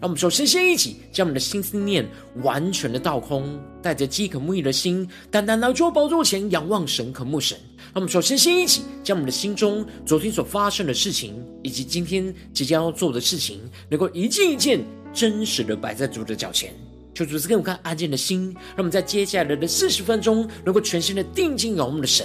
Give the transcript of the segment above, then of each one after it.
让我们首先先一起将我们的心思念完全的倒空，带着饥渴慕义的心，单单来到宝座前仰望神、渴慕神。让我们首先先一起将我们的心中昨天所发生的事情，以及今天即将要做的事情，能够一件一件真实的摆在主的脚前。求主赐给我们看安静的心，让我们在接下来的四十分钟，能够全心的定睛仰望我们的神。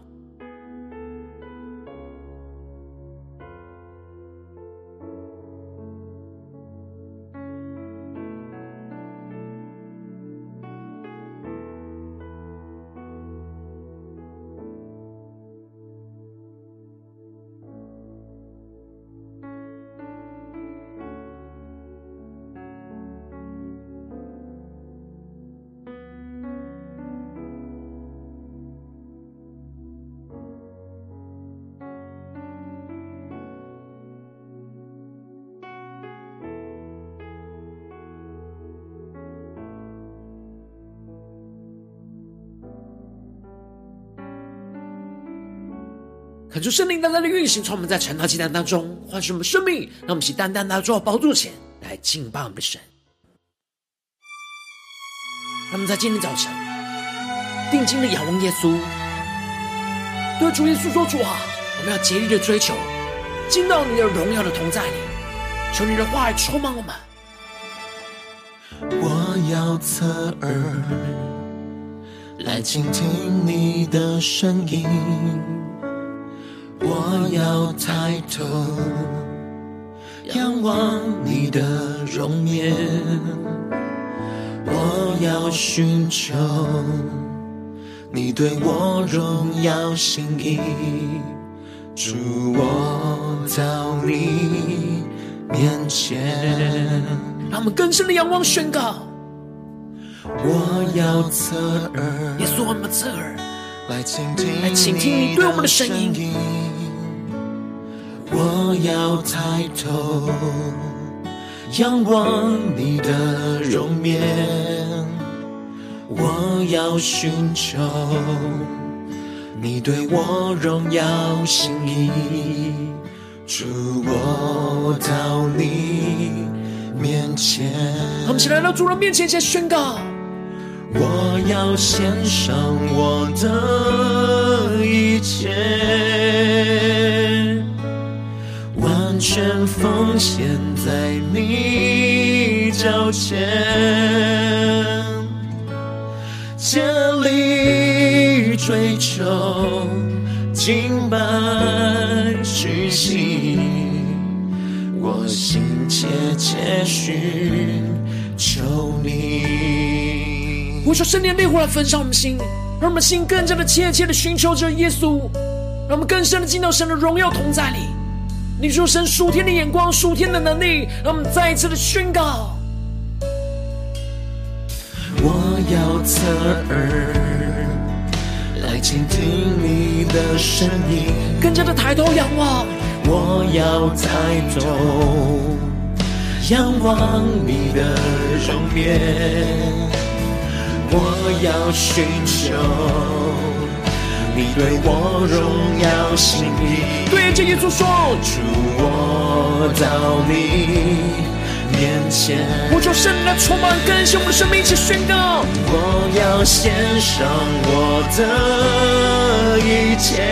恳求圣灵单单的运行，从我们在晨祷祭坛当中唤醒我们生命，让我们起单单的坐宝座前来敬拜我们的神。让我们在今天早晨定睛的仰望耶稣，对主耶稣说：“主啊，我们要竭力的追求，进到你的荣耀的同在里，求你的话语充满我们。我要侧耳来倾听你的声音。”我要抬头仰望你的容颜，我要寻求你对我荣耀心意，主，我到你面前。让我们更深的仰望宣告，我要侧耳，耶稣，我们侧耳来倾听，来倾听你对我们的声音。我要抬头仰望你的容颜，我要寻求你对我荣耀心意，主，我到你面前。我们起来到主人面前，先宣告：我要献上我的一切。全奉献在你脚前，竭力追求敬拜屈膝，我心切切寻求你。我说圣灵烈火来焚烧我们心，让我们心更加的切切的寻求着耶稣，让我们更深的进到神的荣耀同在里。你说神属天的眼光，属天的能力，让我们再一次的宣告。我要侧耳来倾听你的声音，更加的抬头仰望。我要抬头仰望你的容颜，我要寻求。你对我荣耀心意，对着耶稣说，主，我到你面前。我求圣灵来充满更新我们的生命，一起宣告。我要献上我的一切，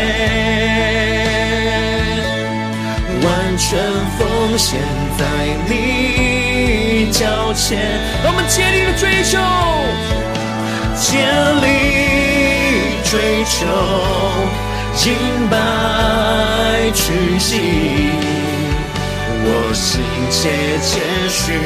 完全奉献在你脚前。让我们竭力的追求，竭力。追求清白纯净，我心切切寻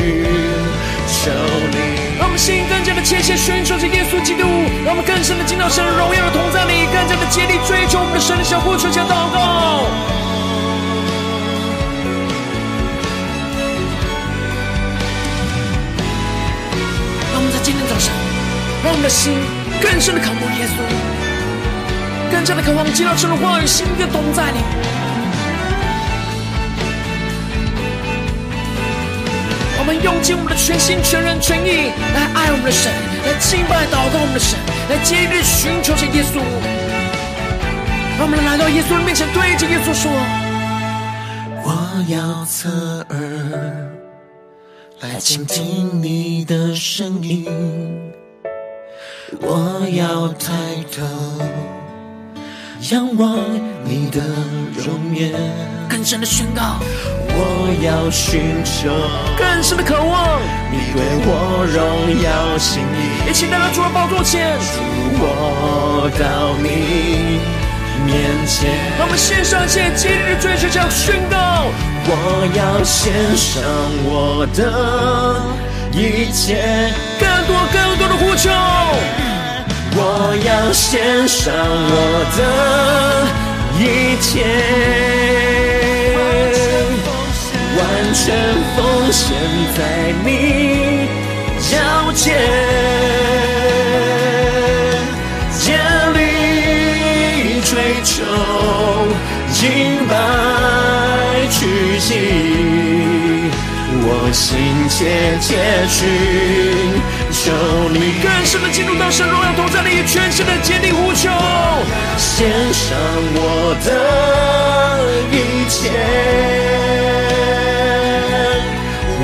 求你。让我们心更加的切切寻求这耶稣基督，让我们更深的敬到神的荣耀的同在里，更加的竭力追求我们的神的相顾、相劝、祷告。让我们在今天早上，让我们的心更深的靠靠耶稣。更加的渴望见到神的话语，心更同在里。我们用尽我们的全心、全人、全意来爱我们的神，来敬拜、祷告我们的神，来竭力寻求着耶稣。让我们来到耶稣的面前，对着耶稣说：“我要侧耳来倾听你的声音，我要抬头仰望你的容颜，更深的宣告。”我要寻求更深的渴望，你对我荣耀心意。一起来到主的宝座前，主我到你面前。让我们献上一切，竭力追求，这样宣告。我要献上我的一切，更多更多的呼求。我要献上我的一切。完全奉献在你脚前，竭力追求，敬拜屈膝，我心切切寻求你。更深的进入到神荣耀同在里，全身的坚定呼求，献上我的一切。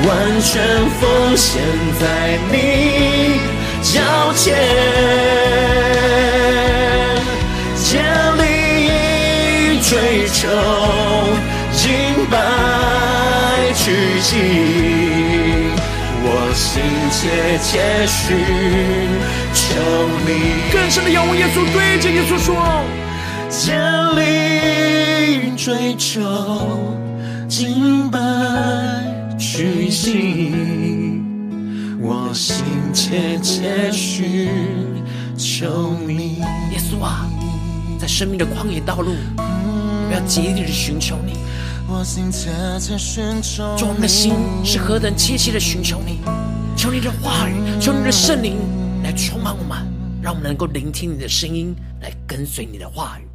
完全奉献在你脚前，竭力追求，敬拜屈膝，我心切切寻。更深的仰望耶稣，对着耶稣说：竭力追求，敬拜。屈膝，我心切切寻求你。耶稣啊，在生命的旷野道路，我要竭力的寻求你。我心切切寻求你。我们的心是何等切切的寻求你，求你的话语，求你的圣灵来充满我们，让我们能够聆听你的声音，来跟随你的话语。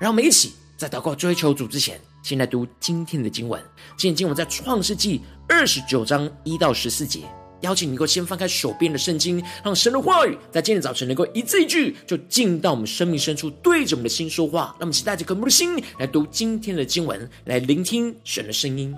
让我们一起在祷告追求主之前，先来读今天的经文。今天经文在创世纪二十九章一到十四节。邀请你能够先翻开手边的圣经，让神的话语在今天早晨能够一字一句就进到我们生命深处，对着我们的心说话。让我们期待着渴慕的心来读今天的经文，来聆听神的声音。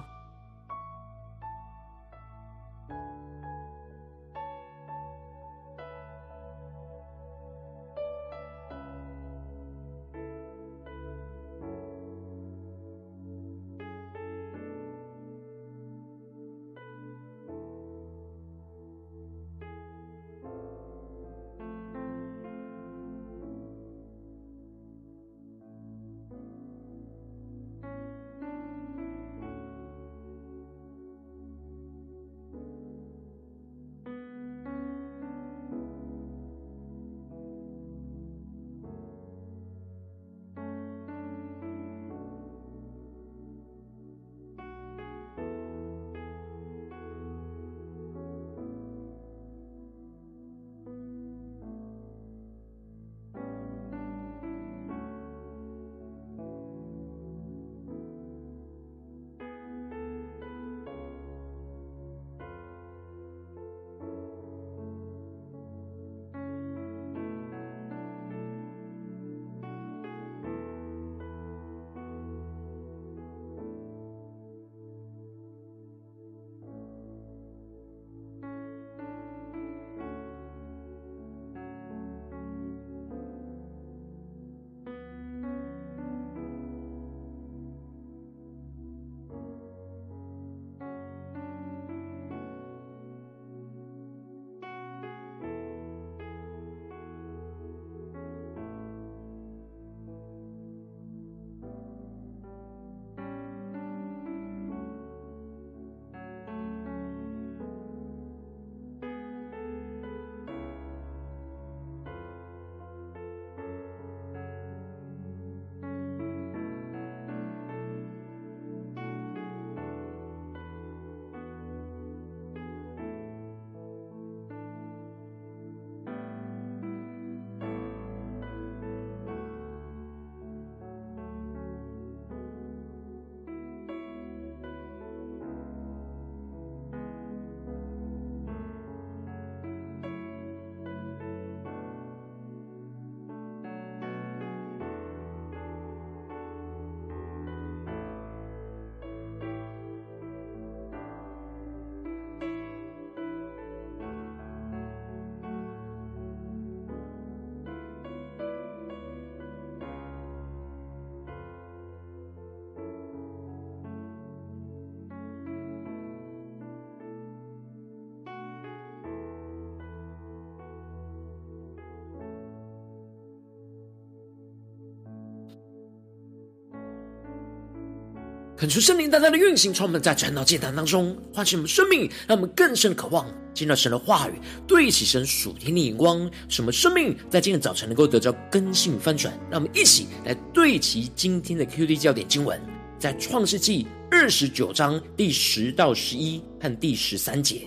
恳求圣灵大大的运行，充满在传道祭坛当中，唤醒我们生命，让我们更深渴望见到神的话语，对齐神属天的眼光，使我们生命在今天早晨能够得到更新翻转。让我们一起来对齐今天的 QD 焦点经文，在创世纪二十九章第十到十一和第十三节。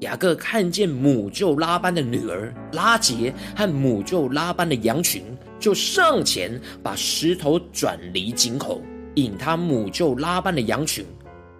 雅各看见母舅拉班的女儿拉结和母舅拉班的羊群，就上前把石头转离井口。引他母舅拉班的羊群，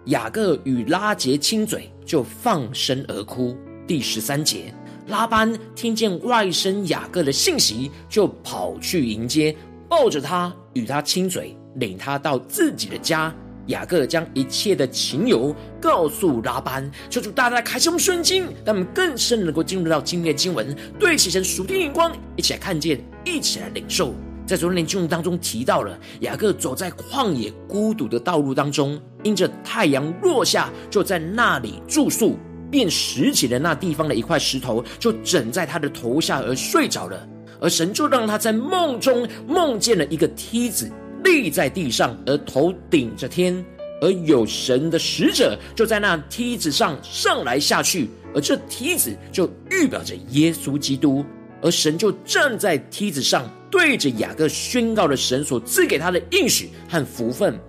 雅各与拉结亲嘴，就放声而哭。第十三节，拉班听见外甥雅各的信息，就跑去迎接，抱着他与他亲嘴，领他到自己的家。雅各将一切的情由告诉拉班，求主大大开启我们圣经，让我们更深能够进入到今天的经文，对齐神属天眼光，一起来看见，一起来领受。在昨天的经文当中提到了雅各走在旷野孤独的道路当中，因着太阳落下，就在那里住宿，便拾起了那地方的一块石头，就枕在他的头下而睡着了。而神就让他在梦中梦见了一个梯子立在地上，而头顶着天，而有神的使者就在那梯子上上来下去，而这梯子就预表着耶稣基督，而神就站在梯子上。对着雅各宣告了神所赐给他的应许和福分，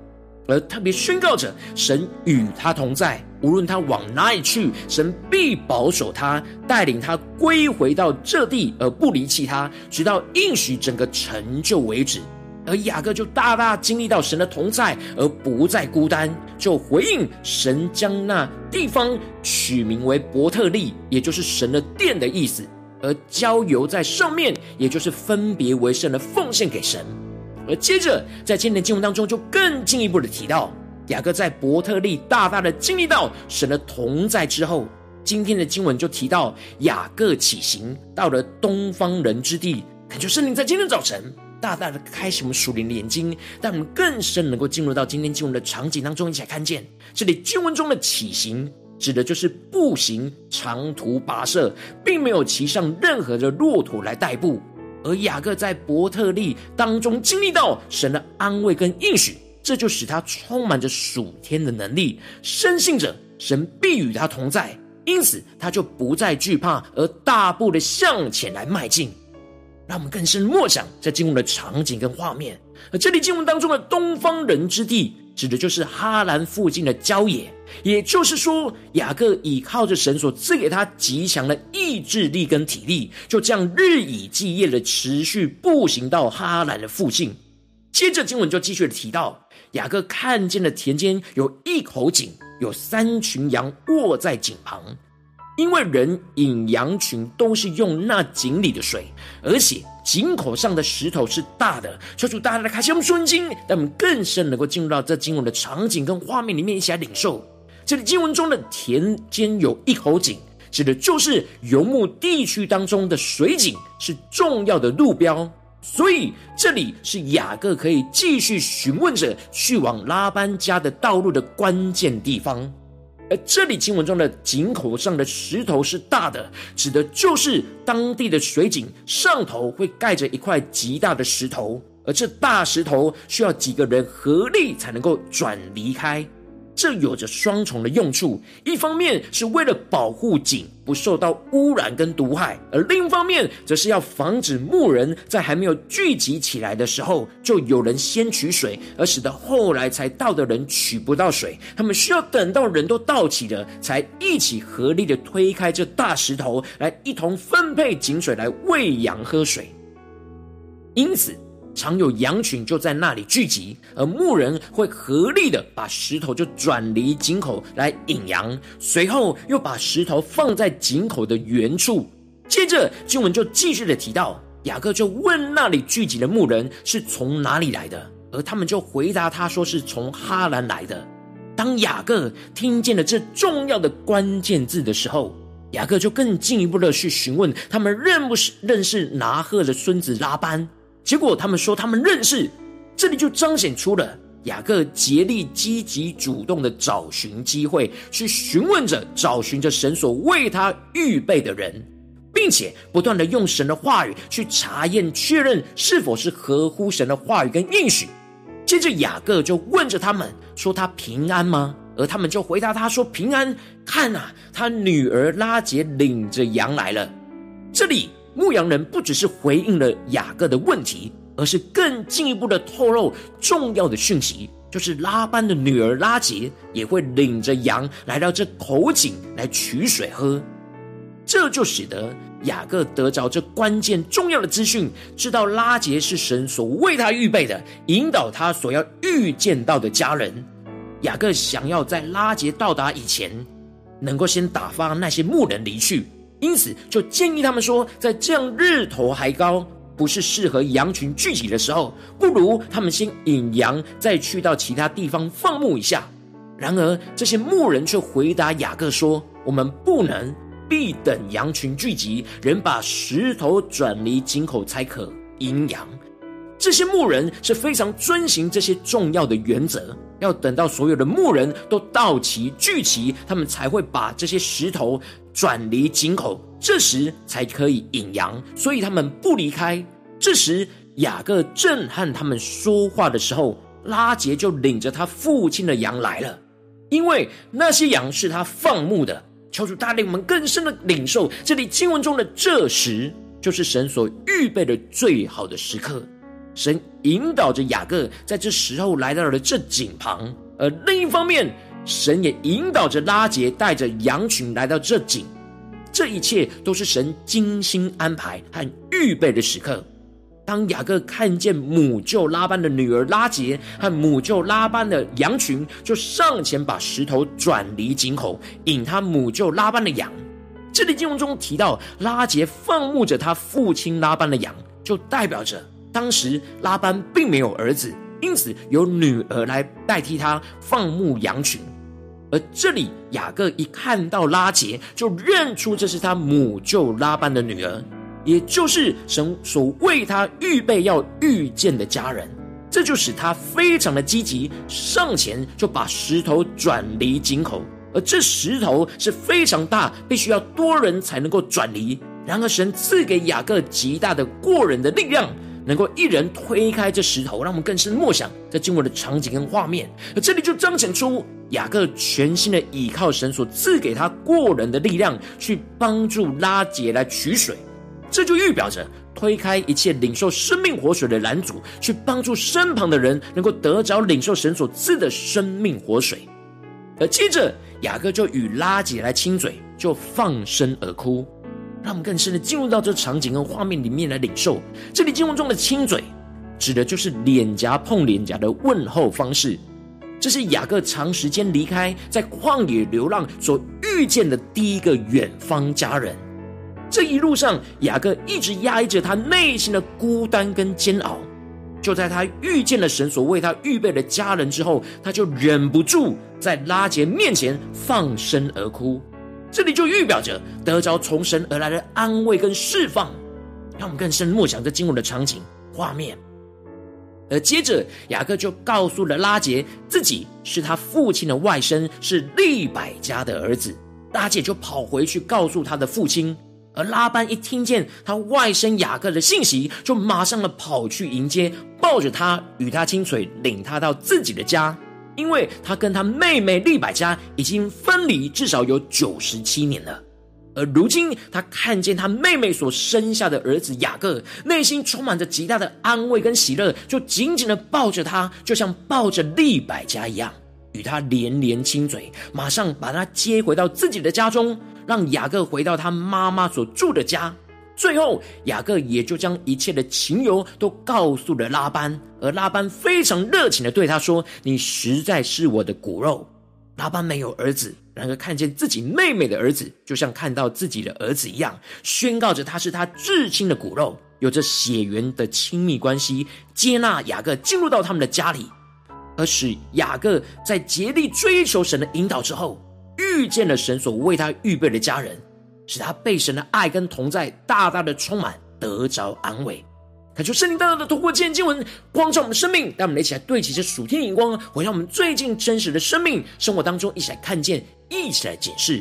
而特别宣告着神与他同在，无论他往哪里去，神必保守他，带领他归回到这地，而不离弃他，直到应许整个成就为止。而雅各就大大经历到神的同在，而不再孤单，就回应神将那地方取名为伯特利，也就是神的殿的意思。而交由在上面，也就是分别为圣的奉献给神。而接着在今天的经文当中，就更进一步的提到，雅各在伯特利大大的经历到神的同在之后，今天的经文就提到雅各起行到了东方人之地，恳求圣灵在今天早晨大大的开启我们属灵的眼睛，让我们更深能够进入到今天经文的场景当中，一起来看见这里经文中的起行。指的就是步行长途跋涉，并没有骑上任何的骆驼来代步。而雅各在伯特利当中经历到神的安慰跟应许，这就使他充满着属天的能力，深信着神必与他同在，因此他就不再惧怕，而大步的向前来迈进。让我们更深默想在经文的场景跟画面。而这里经文当中的东方人之地，指的就是哈兰附近的郊野。也就是说，雅各倚靠着神所赐给他极强的意志力跟体力，就这样日以继夜的持续步行到哈兰的附近。接着经文就继续的提到，雅各看见了田间有一口井，有三群羊卧在井旁。因为人饮羊群都是用那井里的水，而且井口上的石头是大的。求主大大的开启我们顺经，让我们更深能够进入到这经文的场景跟画面里面，一起来领受。这里经文中的田间有一口井，指的就是游牧地区当中的水井，是重要的路标。所以这里是雅各可以继续询问着去往拉班家的道路的关键地方。而这里经文中的井口上的石头是大的，指的就是当地的水井上头会盖着一块极大的石头，而这大石头需要几个人合力才能够转离开。这有着双重的用处，一方面是为了保护井不受到污染跟毒害，而另一方面则是要防止牧人在还没有聚集起来的时候，就有人先取水，而使得后来才到的人取不到水。他们需要等到人都到齐了，才一起合力的推开这大石头，来一同分配井水来喂羊喝水。因此，常有羊群就在那里聚集，而牧人会合力的把石头就转离井口来引羊，随后又把石头放在井口的原处。接着经文就继续的提到，雅各就问那里聚集的牧人是从哪里来的，而他们就回答他说是从哈兰来的。当雅各听见了这重要的关键字的时候，雅各就更进一步的去询问他们认不认识拿鹤的孙子拉班。结果他们说他们认识，这里就彰显出了雅各竭力积极主动的找寻机会，去询问着、找寻着神所为他预备的人，并且不断的用神的话语去查验、确认是否是合乎神的话语跟应许。接着雅各就问着他们说：“他平安吗？”而他们就回答他说：“平安。看啊，他女儿拉结领着羊来了。”这里牧羊人不只是回应了雅各的问题，而是更进一步的透露重要的讯息，就是拉班的女儿拉杰也会领着羊来到这口井来取水喝。这就使得雅各得着这关键重要的资讯，知道拉杰是神所为他预备的，引导他所要遇见到的家人。雅各想要在拉杰到达以前，能够先打发那些牧人离去，因此就建议他们说，在这样日头还高，不是适合羊群聚集的时候，不如他们先引羊，再去到其他地方放牧一下。然而，这些牧人却回答雅各说：“我们不能。”必等羊群聚集，人把石头转离井口才可引羊。这些牧人是非常遵循这些重要的原则，要等到所有的牧人都到齐聚齐，他们才会把这些石头转离井口，这时才可以引羊。所以他们不离开。这时雅各正和他们说话的时候，拉结就领着他父亲的羊来了，因为那些羊是他放牧的。求主带领我们更深的领受，这里经文中的这时，就是神所预备的最好的时刻。神引导着雅各在这时候来到了这井旁，而另一方面，神也引导着拉结带着羊群来到这井。这一切都是神精心安排和预备的时刻。当雅各看见母舅拉班的女儿拉结和母舅拉班的羊群，就上前把石头转离井口，引他母舅拉班的羊。这里经文中提到拉结放牧着他父亲拉班的羊，就代表着当时拉班并没有儿子，因此由女儿来代替他放牧羊群。而这里雅各一看到拉结，就认出这是他母舅拉班的女儿。也就是神所为他预备要遇见的家人，这就使他非常的积极，上前就把石头转离井口，而这石头是非常大，必须要多人才能够转离。然而神赐给雅各极大的过人的力量，能够一人推开这石头，让我们更深默想这经文的场景跟画面。而这里就彰显出雅各全新的倚靠神所赐给他过人的力量，去帮助拉结来取水。这就预表着推开一切领受生命活水的拦阻，去帮助身旁的人能够得着领受神所赐的生命活水。而接着雅各就与拉结来亲嘴，就放声而哭。让我们更深的进入到这场景跟画面里面来领受。这里经文中的亲嘴，指的就是脸颊碰脸颊的问候方式。这是雅各长时间离开在旷野流浪所遇见的第一个远方家人。这一路上，雅各一直压抑着他内心的孤单跟煎熬。就在他遇见了神所为他预备的家人之后，他就忍不住在拉结面前放声而哭。这里就预表着得着从神而来的安慰跟释放。让我们更深默想这经文的场景画面。而接着，雅各就告诉了拉杰，自己是他父亲的外甥，是利百家的儿子。拉结就跑回去告诉他的父亲。而拉班一听见他外甥雅各的信息，就马上的跑去迎接，抱着他，与他亲嘴，领他到自己的家。因为他跟他妹妹利百加已经分离至少有九十七年了。而如今他看见他妹妹所生下的儿子雅各，内心充满着极大的安慰跟喜乐，就紧紧的抱着他，就像抱着利百加一样，与他连连亲嘴，马上把他接回到自己的家中。让雅各回到他妈妈所住的家，最后雅各也就将一切的情由都告诉了拉班，而拉班非常热情的对他说：“你实在是我的骨肉。”拉班没有儿子，然而看见自己妹妹的儿子，就像看到自己的儿子一样，宣告着他是他至亲的骨肉，有着血缘的亲密关系，接纳雅各进入到他们的家里，而使雅各在竭力追求神的引导之后。遇见了神所为他预备的家人，使他被神的爱跟同在大大的充满，得着安慰。恳求圣灵大大的透过今天经文光照我们的生命，带我们一起来对齐这属天的眼光，回到我们最近真实的生命生活当中，一起来看见，一起来解释。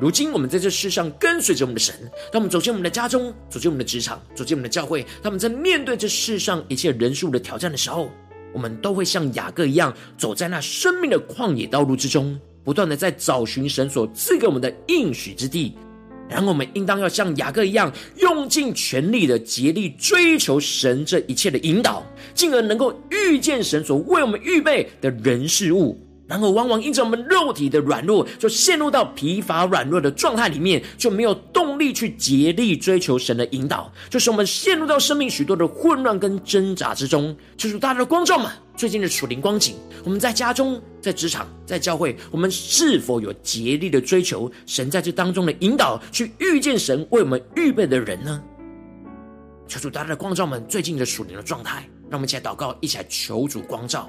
如今我们在这世上跟随着我们的神，当我们走进我们的家中，走进我们的职场，走进我们的教会，他们在面对这世上一切人数的挑战的时候，我们都会像雅各一样，走在那生命的旷野道路之中，不断的在找寻神。所赐给我们的应许之地。然后我们应当要像雅各一样，用尽全力的竭力追求神这一切的引导，进而能够遇见神所为我们预备的人事物。然而，往往因着我们肉体的软弱，就陷入到疲乏软弱的状态里面，就没有动力去竭力追求神的引导，就是我们陷入到生命许多的混乱跟挣扎之中。就是大家的光照们，最近的属灵光景，我们在家中、在职场、在教会，我们是否有竭力的追求神在这当中的引导，去遇见神为我们预备的人呢？求主大家的光照们最近的属灵的状态，让我们一起来祷告，一起来求主光照。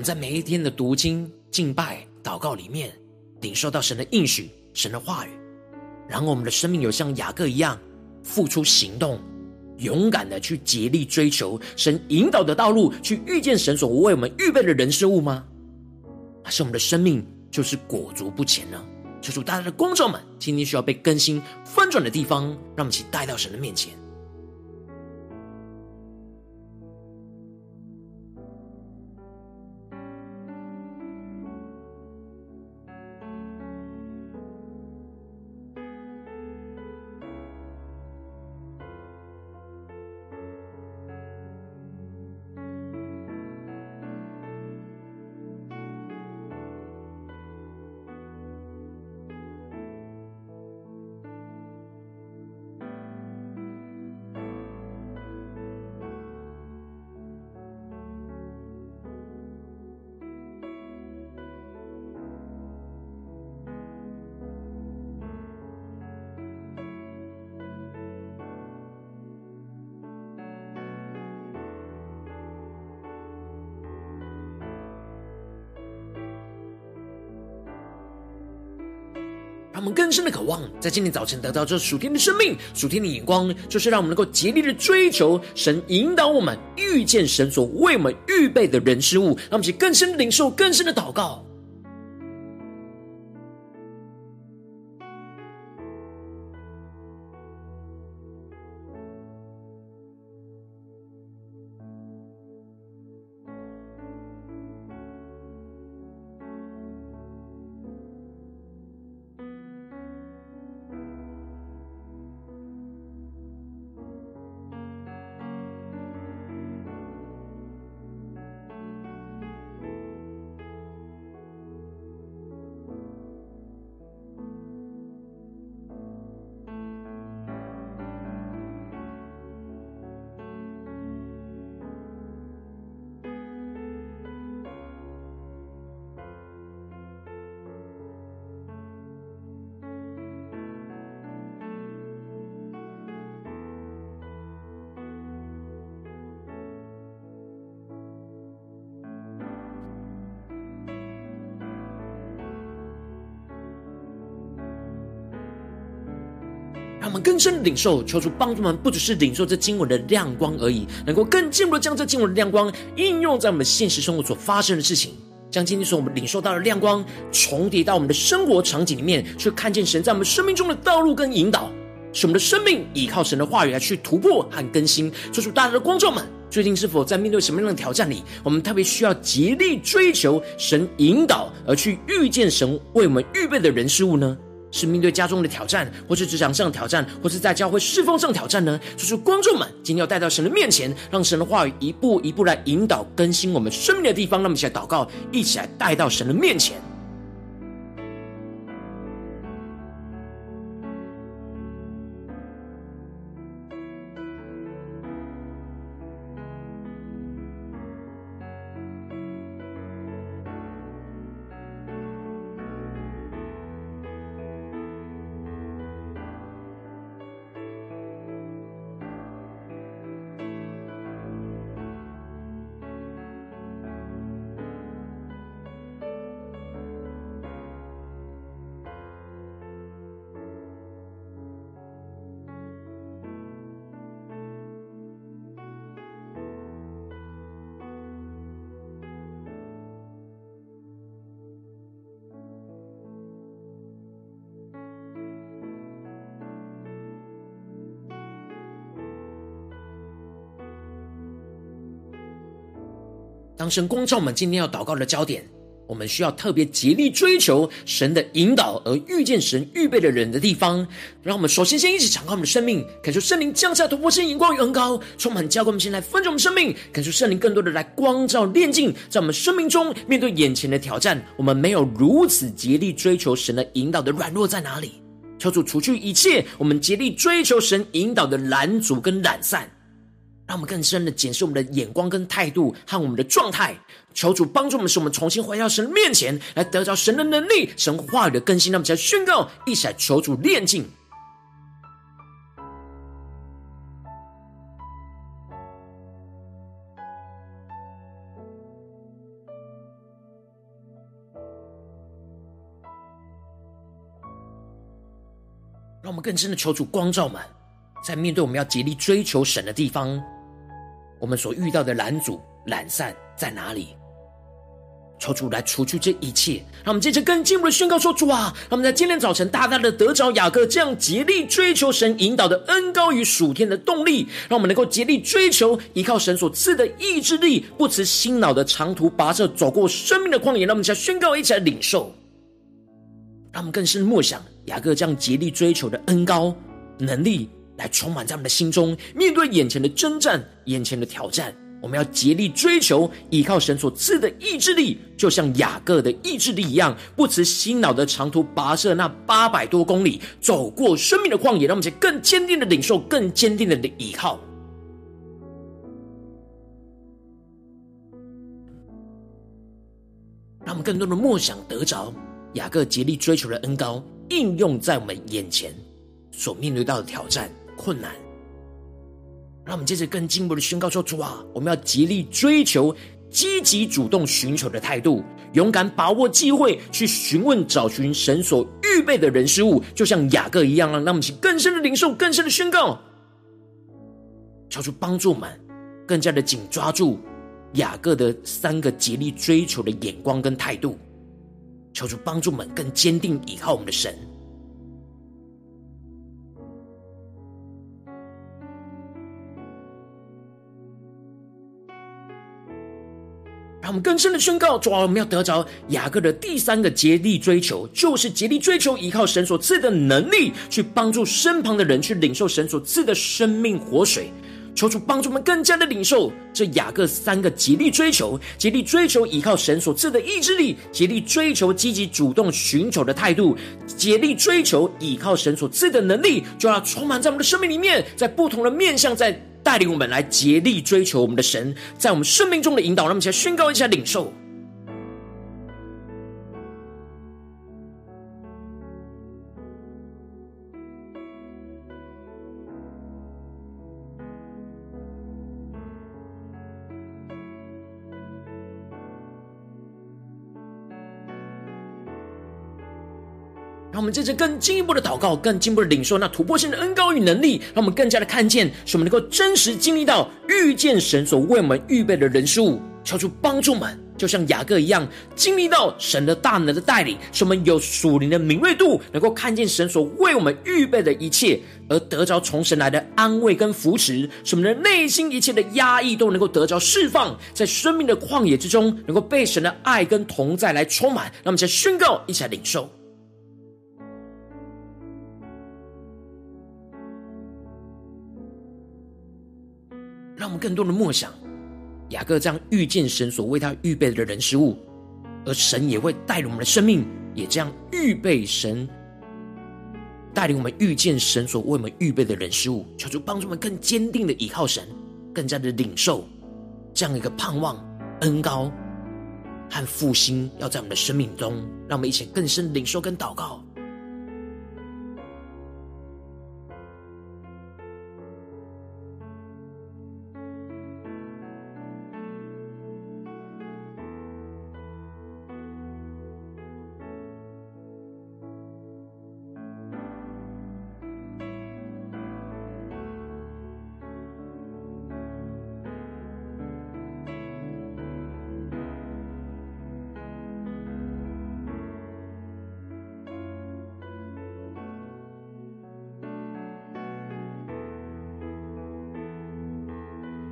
们在每一天的读经、敬拜、祷告里面，领受到神的应许、神的话语，然后我们的生命有像雅各一样付出行动，勇敢的去竭力追求神引导的道路，去遇见神所为我们预备的人事物吗？还是我们的生命就是裹足不前呢？求主大家的光照们，今天需要被更新翻转的地方，让我们一起带到神的面前。在今天早晨得到这属天的生命、属天的眼光，就是让我们能够竭力的追求神引导我们遇见神所为我们预备的人事物，让我们去更深的领受、更深的祷告。我们更深的领受，求主帮助我们，不只是领受这经文的亮光而已，能够更进一步的将这经文的亮光应用在我们现实生活所发生的事情，将今天所我们领受到的亮光重叠到我们的生活场景里面，去看见神在我们生命中的道路跟引导，使我们的生命依靠神的话语来去突破和更新。求主大家的观众们，最近是否在面对什么样的挑战里，我们特别需要竭力追求神引导，而去遇见神为我们预备的人事物呢？是面对家中的挑战，或是职场上的挑战，或是在教会侍奉上挑战呢？就是观众们今天要带到神的面前，让神的话语一步一步来引导更新我们生命的地方。那么，一起来祷告，一起来带到神的面前。神光照我们今天要祷告的焦点，我们需要特别竭力追求神的引导，而遇见神预备的人的地方。让我们首先先一起敞开我们的生命，感受圣灵降下突破性眼光与恩膏，充满教灌我们先来分盛我们生命，感受圣灵更多的来光照炼净，在我们生命中面对眼前的挑战，我们没有如此竭力追求神的引导的软弱在哪里？求主除去一切我们竭力追求神引导的拦阻跟懒散。让我们更深的检视我们的眼光跟态度和我们的状态，求主帮助我们，使我们重新回到神的面前来得着神的能力、神话语的更新。让我们再宣告，一起来求主炼净。让我们更深的求主光照们。在面对我们要竭力追求神的地方，我们所遇到的拦阻、懒散在哪里？求主来除去这一切。让我们接着更进一步的宣告说：主啊，让我们在今天早晨大大的得着雅各这样竭力追求神引导的恩高与属天的动力，让我们能够竭力追求依靠神所赐的意志力，不辞辛劳的长途跋涉，走过生命的旷野。让我们再宣告，一起来领受。让我们更深默想雅各这样竭力追求的恩高能力。来充满在我们的心中，面对眼前的征战、眼前的挑战，我们要竭力追求，依靠神所赐的意志力，就像雅各的意志力一样，不辞辛劳的长途跋涉那八百多公里，走过生命的旷野，让我们去更坚定的领受，更坚定的依靠，让我们更多的梦想得着雅各竭力追求的恩膏，应用在我们眼前所面对到的挑战。困难，让我们接着更进一步的宣告说：主啊，我们要竭力追求积极主动寻求的态度，勇敢把握机会去询问找寻神所预备的人事物，就像雅各一样，让我们去更深的领受、更深的宣告，求主帮助我们更加的紧抓住雅各的三个竭力追求的眼光跟态度，求主帮助我们更坚定依靠我们的神。我们更深的宣告：主啊，我们要得着雅各的第三个竭力追求，就是竭力追求依靠神所赐的能力，去帮助身旁的人去领受神所赐的生命活水。求主帮助我们更加的领受这雅各三个竭力追求：竭力追求依靠神所赐的意志力，竭力追求积极主动寻求的态度，竭力追求依靠神所赐的能力，就要充满在我们的生命里面，在不同的面向，在。带领我们来竭力追求我们的神，在我们生命中的引导，让我们一起来宣告一下领受。让我们在这更进一步的祷告，更进一步的领受那突破性的恩膏与能力，让我们更加的看见，使我们能够真实经历到遇见神所为我们预备的人事物，求出帮助们，就像雅各一样，经历到神的大能的带领，使我们有属灵的敏锐度，能够看见神所为我们预备的一切，而得着从神来的安慰跟扶持，使我们的内心一切的压抑都能够得着释放，在生命的旷野之中，能够被神的爱跟同在来充满。让我们再宣告，一起来领受。更多的默想，雅各这样遇见神所为他预备的人事物，而神也会带领我们的生命，也这样预备神带领我们遇见神所为我们预备的人事物，求主帮助我们更坚定的依靠神，更加的领受这样一个盼望、恩高和复兴，要在我们的生命中，让我们一起更深领受跟祷告。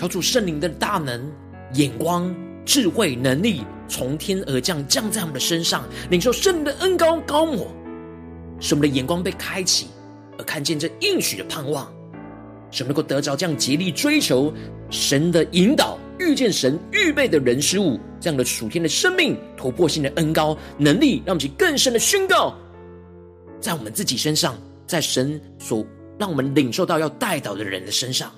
求主圣灵的大能、眼光、智慧、能力从天而降，降在我们的身上，领受圣灵的恩高，高抹，使我们的眼光被开启，而看见这应许的盼望，使我们能够得着这样竭力追求神的引导，遇见神预备的人事物，这样的属天的生命、突破性的恩高能力，让我们去更深的宣告，在我们自己身上，在神所让我们领受到要带导的人的身上。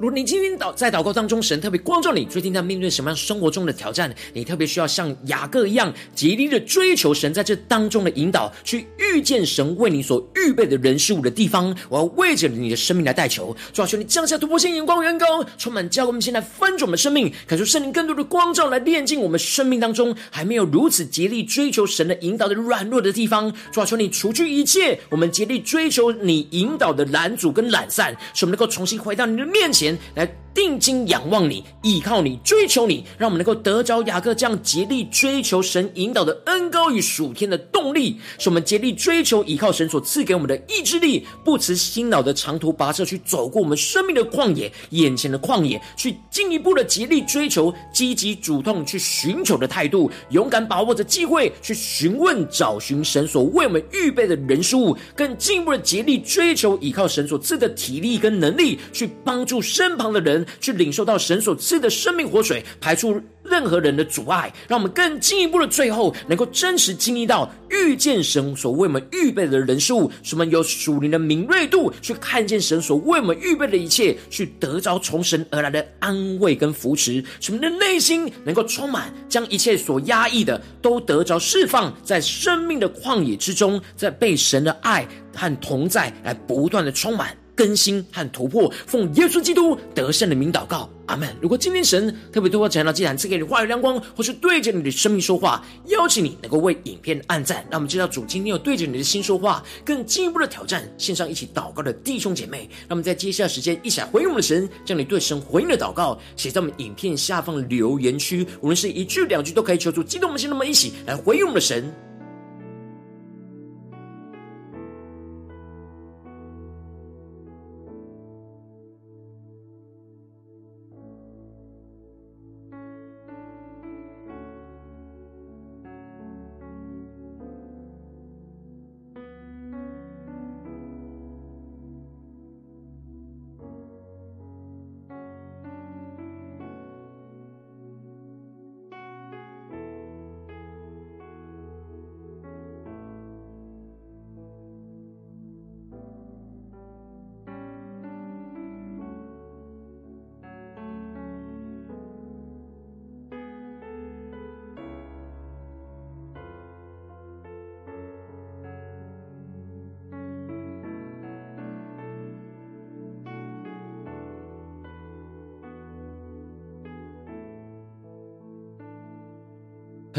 如果你今天祷在祷告当中，神特别光照你，最近在面对什么样生活中的挑战？你特别需要像雅各一样，竭力的追求神在这当中的引导，去遇见神为你所预备的人事物的地方。我要为着你的生命来代求，主啊，求你降下突破性眼光，远高，充满教我们现在翻转我们生命，感受圣灵更多的光照来炼净我们生命当中还没有如此竭力追求神的引导的软弱的地方。主啊，求你除去一切我们竭力追求你引导的拦阻跟懒散，使我们能够重新回到你的面前。来定睛仰望你，依靠你，追求你，让我们能够得着雅各这样竭力追求神引导的恩高与属天的动力，使我们竭力追求依靠神所赐给我们的意志力，不辞辛劳的长途跋涉去走过我们生命的旷野，眼前的旷野，去进一步的竭力追求，积极主动去寻求的态度，勇敢把握着机会去询问找寻神所为我们预备的人事物，更进一步的竭力追求依靠神所赐的体力跟能力，去帮助身旁的人。去领受到神所赐的生命活水，排出任何人的阻碍，让我们更进一步的最后，能够真实经历到遇见神所为我们预备的人事物，使我们有属灵的敏锐度，去看见神所为我们预备的一切，去得着从神而来的安慰跟扶持，使我们的内心能够充满，将一切所压抑的都得着释放，在生命的旷野之中，在被神的爱和同在来不断的充满。更新和突破，奉耶稣基督得胜的名祷告，阿门。如果今天神特别透过讲道，既然赐给你话语亮光，或是对着你的生命说话，邀请你能够为影片按赞，让我们知道主今天有对着你的心说话，更进一步的挑战线上一起祷告的弟兄姐妹，那我们在接下来时间一起来回应我们的神，将你对神回应的祷告写在我们影片下方留言区，无论是一句两句都可以，求助激动我们心，那么一起来回应我们的神。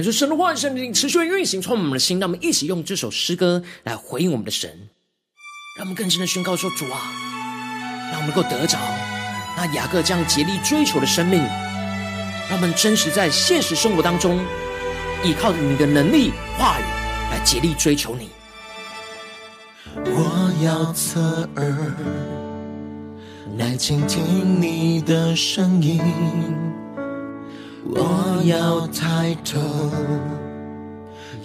可是神的话语圣灵持续运行，充满我们的心。让我们一起用这首诗歌来回应我们的神，让我们更深的宣告说：“主啊，让我们能够得着那雅各这样竭力追求的生命，让我们真实在现实生活当中，依靠着你的能力、话语来竭力追求你。”我要侧耳来倾听你的声音。我要抬头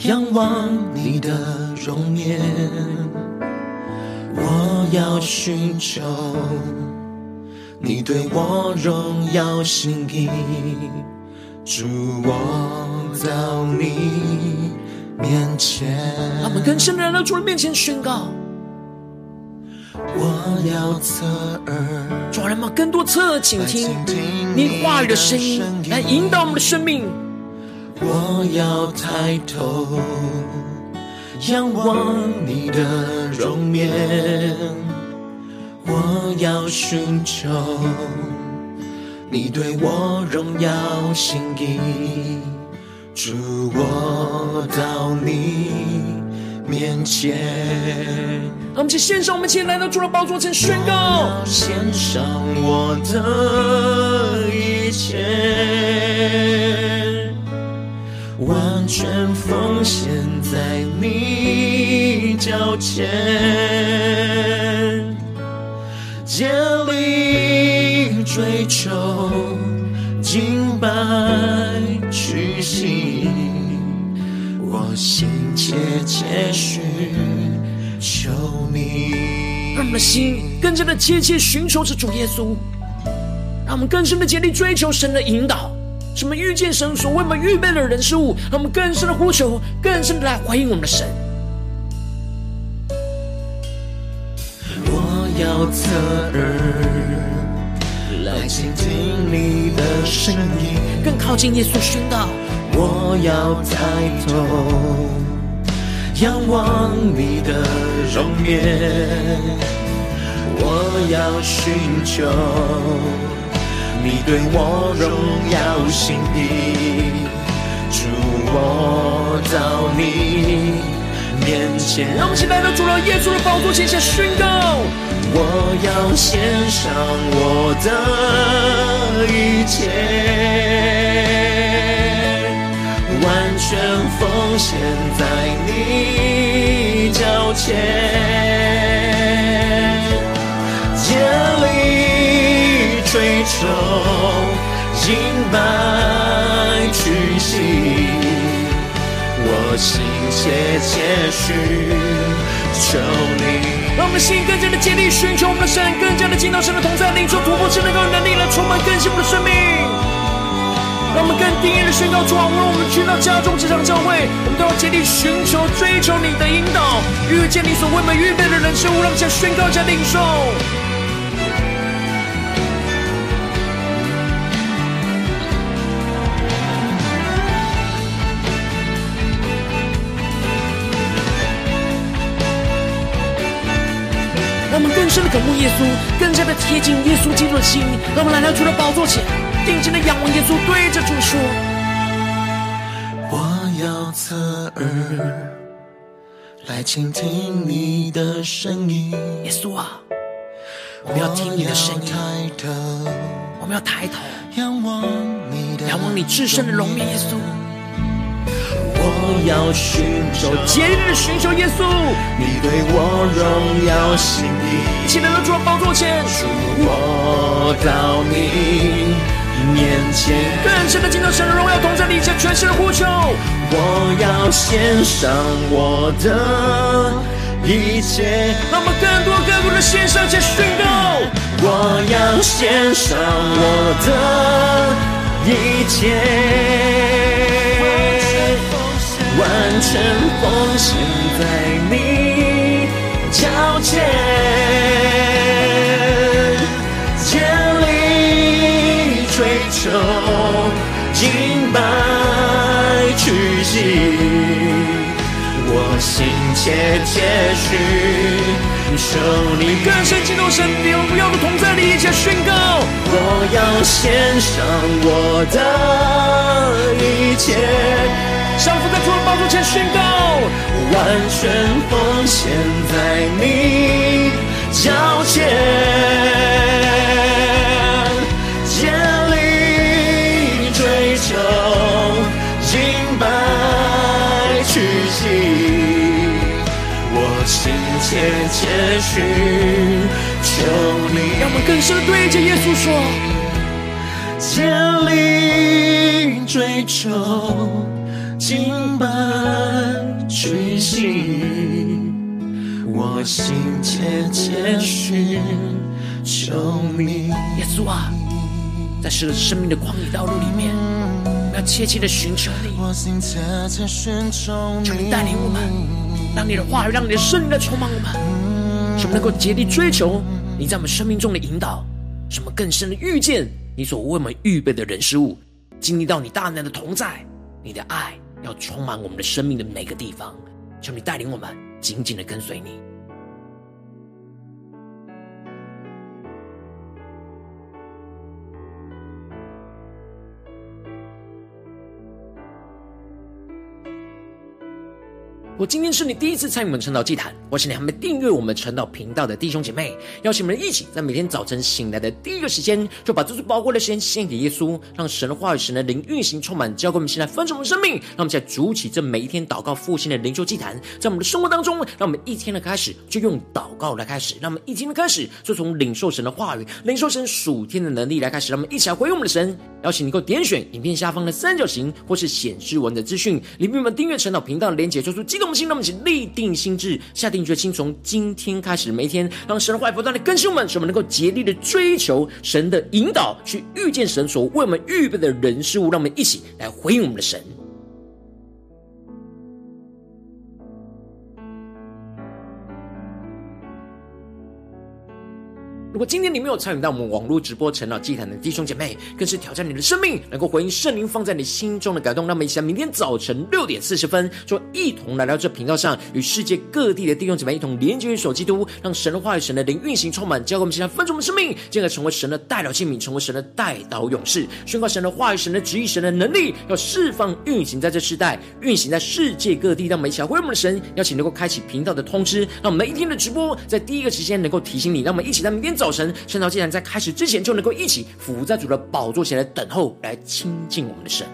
仰望你的容颜，我要寻求你对我荣耀心意，主，我到你面前。他们更深的来到主的面前宣告。我要侧耳，主啊，让我们更多侧耳倾听你话语的声音，来引导我们的生命。我要抬头仰望你的容颜，我要寻求你对我荣耀心意，主，我到你面前，我们去献上，我们前来到主的宝座前宣告，献上我的一切，完全奉献在你脚前，竭力追求敬拜屈膝，我心切切寻求你。让我们的心更加的切切寻求着主耶稣，让我们更深的竭力追求神的引导。什么遇见神所为我们预备的人事物，让我们更深的呼求，更深的来回应我们的神。我要侧耳来倾听你的声音，更靠近耶稣宣告。我要抬头仰望你的容颜，我要寻求你对我荣耀心意，主，我到你面前。让我们一起来到主了耶稣的宝座前下宣告。我要献上我的一切。完全奉献在你脚前，竭力追求敬拜屈膝，我心切切寻求你。让我们的心更加的竭力寻求我们的神，更加的进到神的同在里，做突破，只能够有能力来充满更新我们的生命。让我们更定义的宣告主啊，无论我们去到家中、职场、教会，我们都要竭力寻求、追求你的引导，遇见你所为我们预备的人事物，让我们先宣告、加领受。让我们更深的渴慕耶稣，更加的贴近耶稣基督的心。让我们来到主的宝座前。定睛的仰望耶稣，对着主说：“我要侧耳来倾听你的声音。”耶稣啊，我们要听你的声音。我们要抬头仰望你的，仰望你至圣的容颜，耶稣。我要寻求，竭力的寻求耶稣，你对我荣耀心意。一起来到主的宝座前，主，我到你。面前更深的进到神的荣耀同在里，向全世界呼求。我要献上我的一切，让我们更多更多的献上且宣告。我要献上我的一切，完全奉献在你脚前。求敬拜屈膝，我心切切寻求你。更深进入神你荣耀的同在里，一起宣告。我要献上我的一切，降服在主的宝座前宣告，完全奉献在你脚前。切切寻求你，让我们更深的对着耶稣说：竭力追求敬拜追寻，我心切切寻求你。耶稣啊，在这个生命的旷野道路里面，我要切切的寻求你。我心切切寻求你，求你带领我们，让你的话语，让你的圣灵来充满我们，使我们能够竭力追求你在我们生命中的引导，什么更深的遇见你所为我们预备的人事物，经历到你大能的同在，你的爱要充满我们的生命的每个地方。求你带领我们紧紧的跟随你。我今天是你第一次参与我们晨祷祭坛，或是你还没订阅我们晨祷频道的弟兄姐妹，邀请我们一起在每天早晨醒来的第一个时间，就把这最宝贵的时间献给耶稣，让神的话语、神的灵运行充满，教给我们现在丰盛的生命。让我们在主起这每一天祷告复兴的灵修祭坛，在我们的生活当中，让我们一天的开始就用祷告来开始，让我们一天的开始就从领受神的话语、领受神属天的能力来开始，让我们一起来回应我们的神。邀请你够点选影片下方的三角形，或是显示文的资讯，里面我们订阅晨祷频道的连结，做出激动。我们心，让我们一起立定心志，下定决心，从今天开始，每一天让神的话不断的更新我们，使我们能够竭力的追求神的引导，去遇见神所为我们预备的人事物，让我们一起来回应我们的神。如果今天你没有参与到我们网络直播晨祷祭坛的弟兄姐妹，更是挑战你的生命，能够回应圣灵放在你心中的感动。那么，一起来明天早晨六点四十分，就一同来到这频道上，与世界各地的弟兄姐妹一同连接于手基督，让神的话语、神的灵运行充满，教给我们现在分属我们生命，进而成为神的代表器皿，成为神的代祷勇士，宣告神的话语、神的旨意、神的能力，要释放运行在这世代，运行在世界各地。让我们一起来回应我们的神，邀请能够开启频道的通知，让我们每一天的直播在第一个时间能够提醒你。让我们一起在明天早。早晨，圣道竟然在开始之前就能够一起伏在主的宝座前来等候，来亲近我们的神。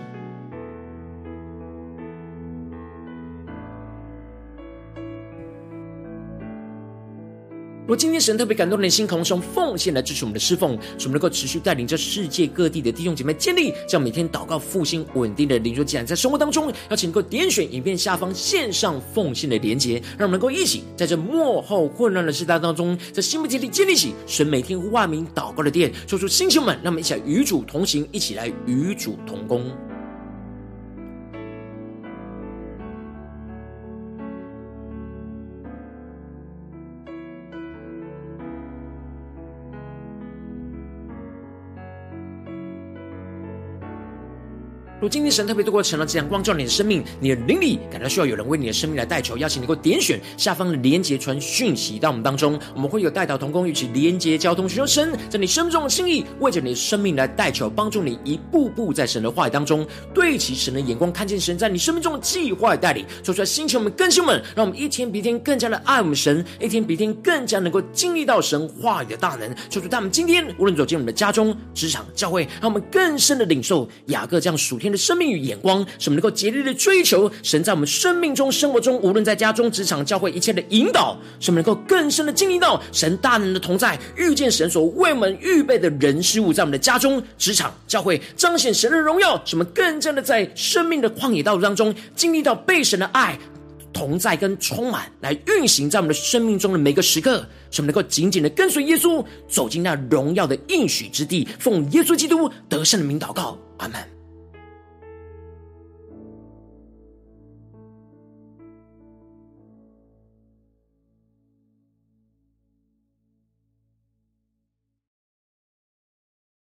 若今天神特别感动你的心，可能是用奉献来支持我们的侍奉，使我们能够持续带领着世界各地的弟兄姐妹建立这样每天祷告复兴稳定的灵修祭坛，在生活当中，邀请能够点选影片下方线上奉献的连结，让我们能够一起在这幕后混乱的时代当中，在新媒体里建立起神每天万名祷告的殿，说出星球们，让我们一起来与主同行，一起来与主同工。如今天神特别透过晨祷这样光照你的生命，你的灵里感到需要有人为你的生命来代求，邀请你能够点选下方的连结传讯息到我们当中，我们会有代祷同工一起连结交通，寻求神在你生命中的心意，为着你的生命来代求，帮助你一步步在神的话语当中对齐神的眼光，看见神在你生命中的计划带领，说出来星球们更新们，让我们一天比一天更加的爱我们神，一天比一天更加能够经历到神话语的大能，说出他们今天无论走进我们的家中、职场、教会，让我们更深的领受雅各这样属天的生命与眼光，使我们能够竭力的追求神在我们生命中、生活中，无论在家中、职场、教会一切的引导，使我们能够更深的经历到神大能的同在，遇见神所为我们预备的人事物，在我们的家中、职场、教会彰显神的荣耀，使我们更加的在生命的旷野道路当中，经历到被神的爱同在跟充满，来运行在我们的生命中的每个时刻，使我们能够紧紧的跟随耶稣，走进那荣耀的应许之地，奉耶稣基督得胜的名祷告，阿门。